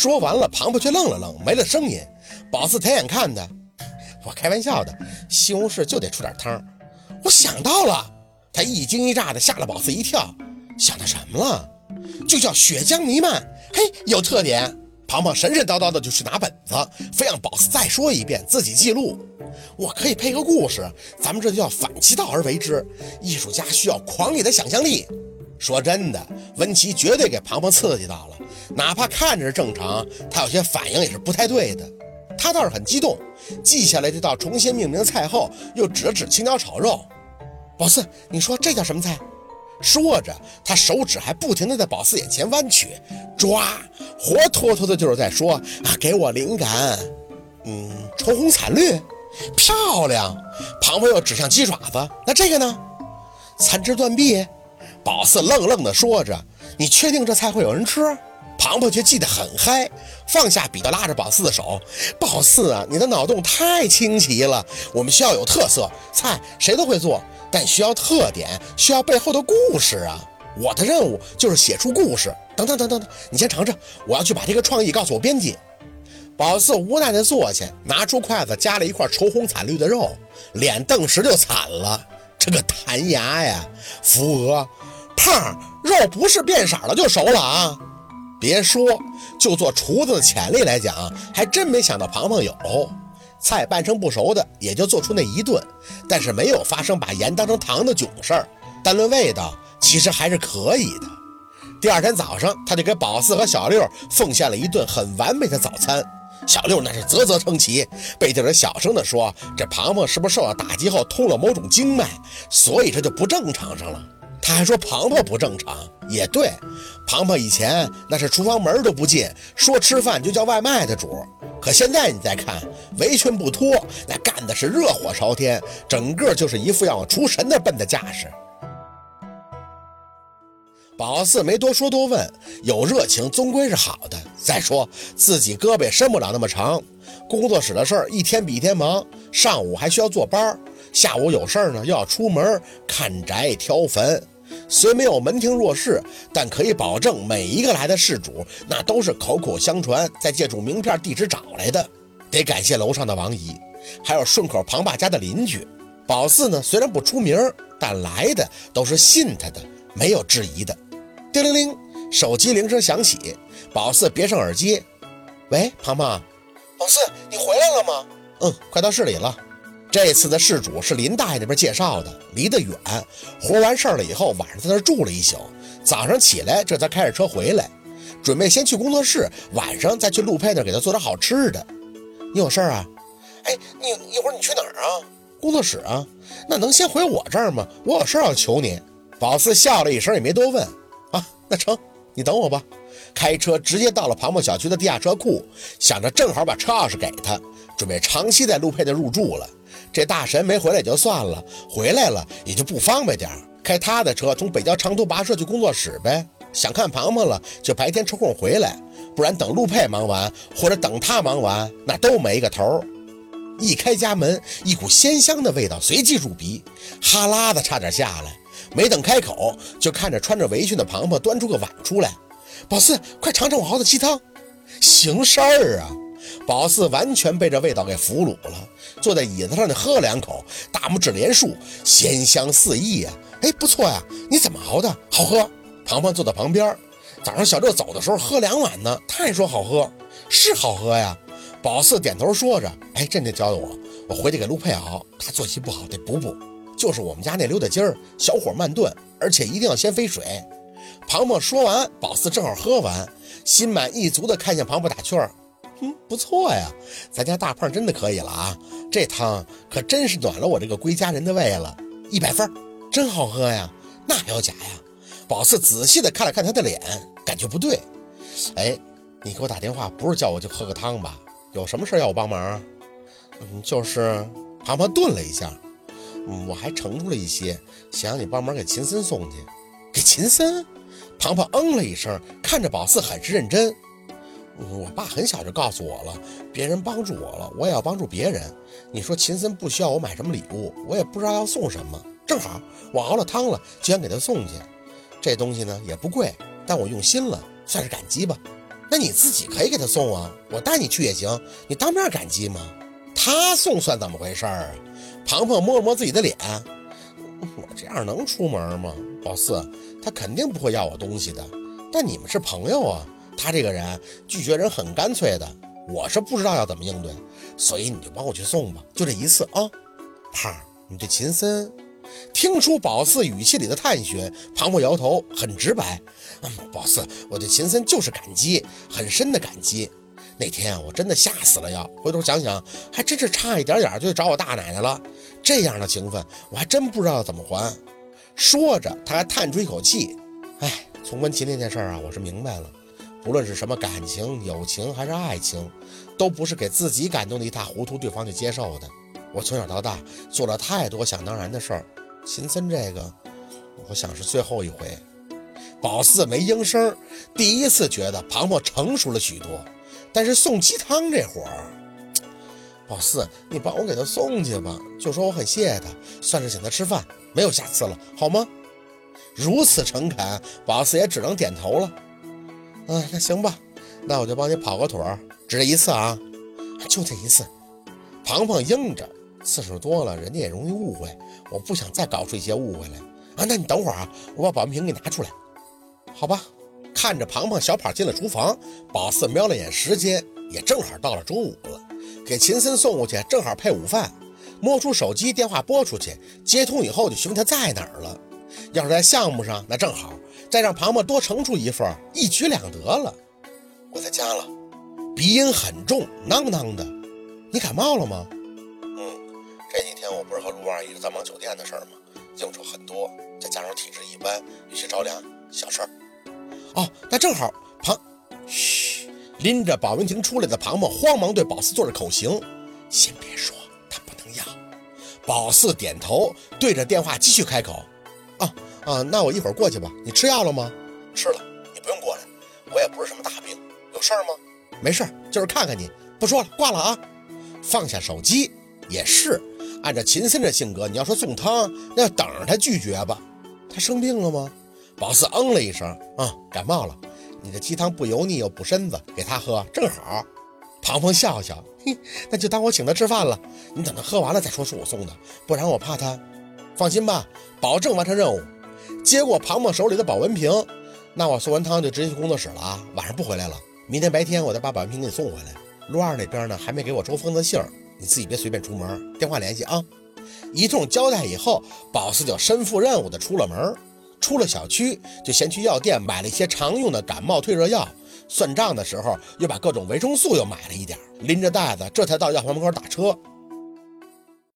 说完了，庞庞却愣了愣，没了声音。宝四抬眼看他，我开玩笑的，西红柿就得出点汤。我想到了，他一惊一乍的，吓了宝四一跳。想到什么了？就叫血浆弥漫。嘿，有特点。庞庞神神叨叨的就去拿本子，非让宝四再说一遍，自己记录。我可以配个故事，咱们这就叫反其道而为之。艺术家需要狂野的想象力。说真的，温琪绝对给庞庞刺激到了，哪怕看着是正常，他有些反应也是不太对的。他倒是很激动，记下来这道重新命名的菜后，又指了指青椒炒肉。宝四，你说这叫什么菜？说着，他手指还不停地在宝四眼前弯曲、抓，活脱脱的就是在说啊，给我灵感。嗯，愁红惨绿，漂亮。庞庞又指向鸡爪子，那这个呢？残肢断臂。宝四愣愣地说着，你确定这菜会有人吃？庞庞却记得很嗨，放下笔，拉着宝四的手。宝四啊，你的脑洞太清奇了。我们需要有特色菜，谁都会做。但需要特点，需要背后的故事啊！我的任务就是写出故事。等等等等等，你先尝尝，我要去把这个创意告诉我编辑。宝四无奈地坐下，拿出筷子夹了一块愁红惨绿的肉，脸顿时就惨了。这个弹牙呀，扶额胖肉不是变色了就熟了啊！别说，就做厨子的潜力来讲，还真没想到庞庞有。菜半生不熟的，也就做出那一顿，但是没有发生把盐当成糖的囧事儿。单论味道，其实还是可以的。第二天早上，他就给宝四和小六奉献了一顿很完美的早餐。小六那是啧啧称奇，背地里小声地说：“这庞庞是不是受到打击后通了某种经脉，所以这就不正常上了？”他还说庞庞不正常，也对，庞庞以前那是厨房门都不进，说吃饭就叫外卖的主。可现在你再看，围裙不脱，那干的是热火朝天，整个就是一副要往出神的奔的架势。宝四没多说多问，有热情终归是好的。再说自己胳膊也伸不了那么长，工作室的事儿一天比一天忙，上午还需要坐班，下午有事儿呢又要出门看宅挑坟。虽没有门庭若市，但可以保证每一个来的事主，那都是口口相传，再借助名片、地址找来的。得感谢楼上的王姨，还有顺口庞爸家的邻居。宝四呢，虽然不出名，但来的都是信他的，没有质疑的。叮铃铃，手机铃声响起，宝四别上耳机。喂，庞庞，宝四，你回来了吗？嗯，快到市里了。这次的事主是林大爷那边介绍的，离得远，活完事儿了以后，晚上在那住了一宿，早上起来这才开着车回来，准备先去工作室，晚上再去陆佩那给他做点好吃的。你有事儿啊？哎，你一会儿你去哪儿啊？工作室啊？那能先回我这儿吗？我有事儿要求你。宝四笑了一声，也没多问。啊，那成，你等我吧。开车直接到了庞某小区的地下车库，想着正好把车钥匙给他，准备长期在陆佩那入住了。这大神没回来也就算了，回来了也就不方便点开他的车从北郊长途跋涉去工作室呗。想看庞庞了，就白天抽空回来，不然等陆佩忙完，或者等他忙完，那都没个头。一开家门，一股鲜香的味道随即入鼻，哈喇子差点下来。没等开口，就看着穿着围裙的庞庞端出个碗出来：“宝四，快尝尝我熬的鸡汤，行事儿啊！”宝四完全被这味道给俘虏了，坐在椅子上，就喝两口，大拇指连竖，鲜香四溢呀！哎，不错呀，你怎么熬的？好喝。庞庞坐在旁边，早上小六走的时候喝两碗呢，他也说好喝，是好喝呀。宝四点头说着，哎，这就教教我，我回去给陆佩熬，他作息不好，得补补。就是我们家那溜达鸡儿，小火慢炖，而且一定要先飞水。庞庞说完，宝四正好喝完，心满意足地看向庞庞打趣儿。嗯，不错呀，咱家大胖真的可以了啊！这汤可真是暖了我这个归家人的胃了，一百分，真好喝呀！那还要假呀？宝四仔细的看了看他的脸，感觉不对。哎，你给我打电话不是叫我去喝个汤吧？有什么事要我帮忙？嗯，就是庞庞顿了一下，嗯，我还盛出了一些，想让你帮忙给秦森送去。给秦森？庞庞嗯了一声，看着宝四很是认真。我爸很小就告诉我了，别人帮助我了，我也要帮助别人。你说秦森不需要我买什么礼物，我也不知道要送什么。正好我熬了汤了，就想给他送去。这东西呢也不贵，但我用心了，算是感激吧。那你自己可以给他送啊，我带你去也行，你当面感激吗？他送算怎么回事儿啊？庞庞摸了摸自己的脸，我这样能出门吗？宝四，他肯定不会要我东西的。但你们是朋友啊，他这个人拒绝人很干脆的，我是不知道要怎么应对，所以你就帮我去送吧，就这一次啊。胖，你对秦森。听出宝四语气里的探寻，庞庞摇头，很直白。嗯，宝四，我对秦森就是感激，很深的感激。那天啊，我真的吓死了要，回头想想，还真是差一点点就找我大奶奶了。这样的情分，我还真不知道怎么还。说着，他还叹出一口气。哎，从温琴那件事啊，我是明白了，不论是什么感情、友情还是爱情，都不是给自己感动的一塌糊涂，对方就接受的。我从小到大做了太多想当然的事儿。秦森这个，我想是最后一回。宝四没应声，第一次觉得庞庞成熟了许多。但是送鸡汤这活儿，宝四，你帮我给他送去吧，就说我很谢谢他，算是请他吃饭，没有下次了，好吗？如此诚恳，宝四也只能点头了。嗯，那行吧，那我就帮你跑个腿儿，只这一次啊，就这一次。庞庞应着。次数多了，人家也容易误会。我不想再搞出一些误会来啊！那你等会儿啊，我把保温瓶给拿出来，好吧？看着庞庞小跑进了厨房，宝四瞄了眼时间，也正好到了中午了，给秦森送过去，正好配午饭。摸出手机，电话拨出去，接通以后就询问他在哪儿了。要是在项目上，那正好，再让庞庞多盛出一份，一举两得了。我在家了，鼻音很重，囔囔的。你感冒了吗？嗯这几天我不是和陆二一直在忙酒店的事儿吗？应酬很多，再加上体质一般，有些着凉，小事儿。哦，那正好，庞，嘘，拎着保温瓶出来的庞庞慌忙对宝四做着口型，先别说，他不能要。宝四点头，对着电话继续开口。啊啊，那我一会儿过去吧。你吃药了吗？吃了，你不用过来，我也不是什么大病，有事儿吗？没事儿，就是看看你。不说了，挂了啊。放下手机，也是。按照秦森这性格，你要说送汤，那要等着他拒绝吧。他生病了吗？宝四嗯了一声，啊，感冒了。你的鸡汤不油腻又补身子，给他喝正好。庞庞笑笑，嘿，那就当我请他吃饭了。你等他喝完了再说是我送的，不然我怕他。放心吧，保证完成任务。接过庞庞手里的保温瓶，那我送完汤就直接去工作室了啊，晚上不回来了。明天白天我再把保温瓶给你送回来。陆二那边呢，还没给我周峰的信儿。你自己别随便出门，电话联系啊！一通交代以后，宝四就身负任务的出了门。出了小区，就先去药店买了一些常用的感冒退热药。算账的时候，又把各种维生素又买了一点，拎着袋子，这才到药房门口打车。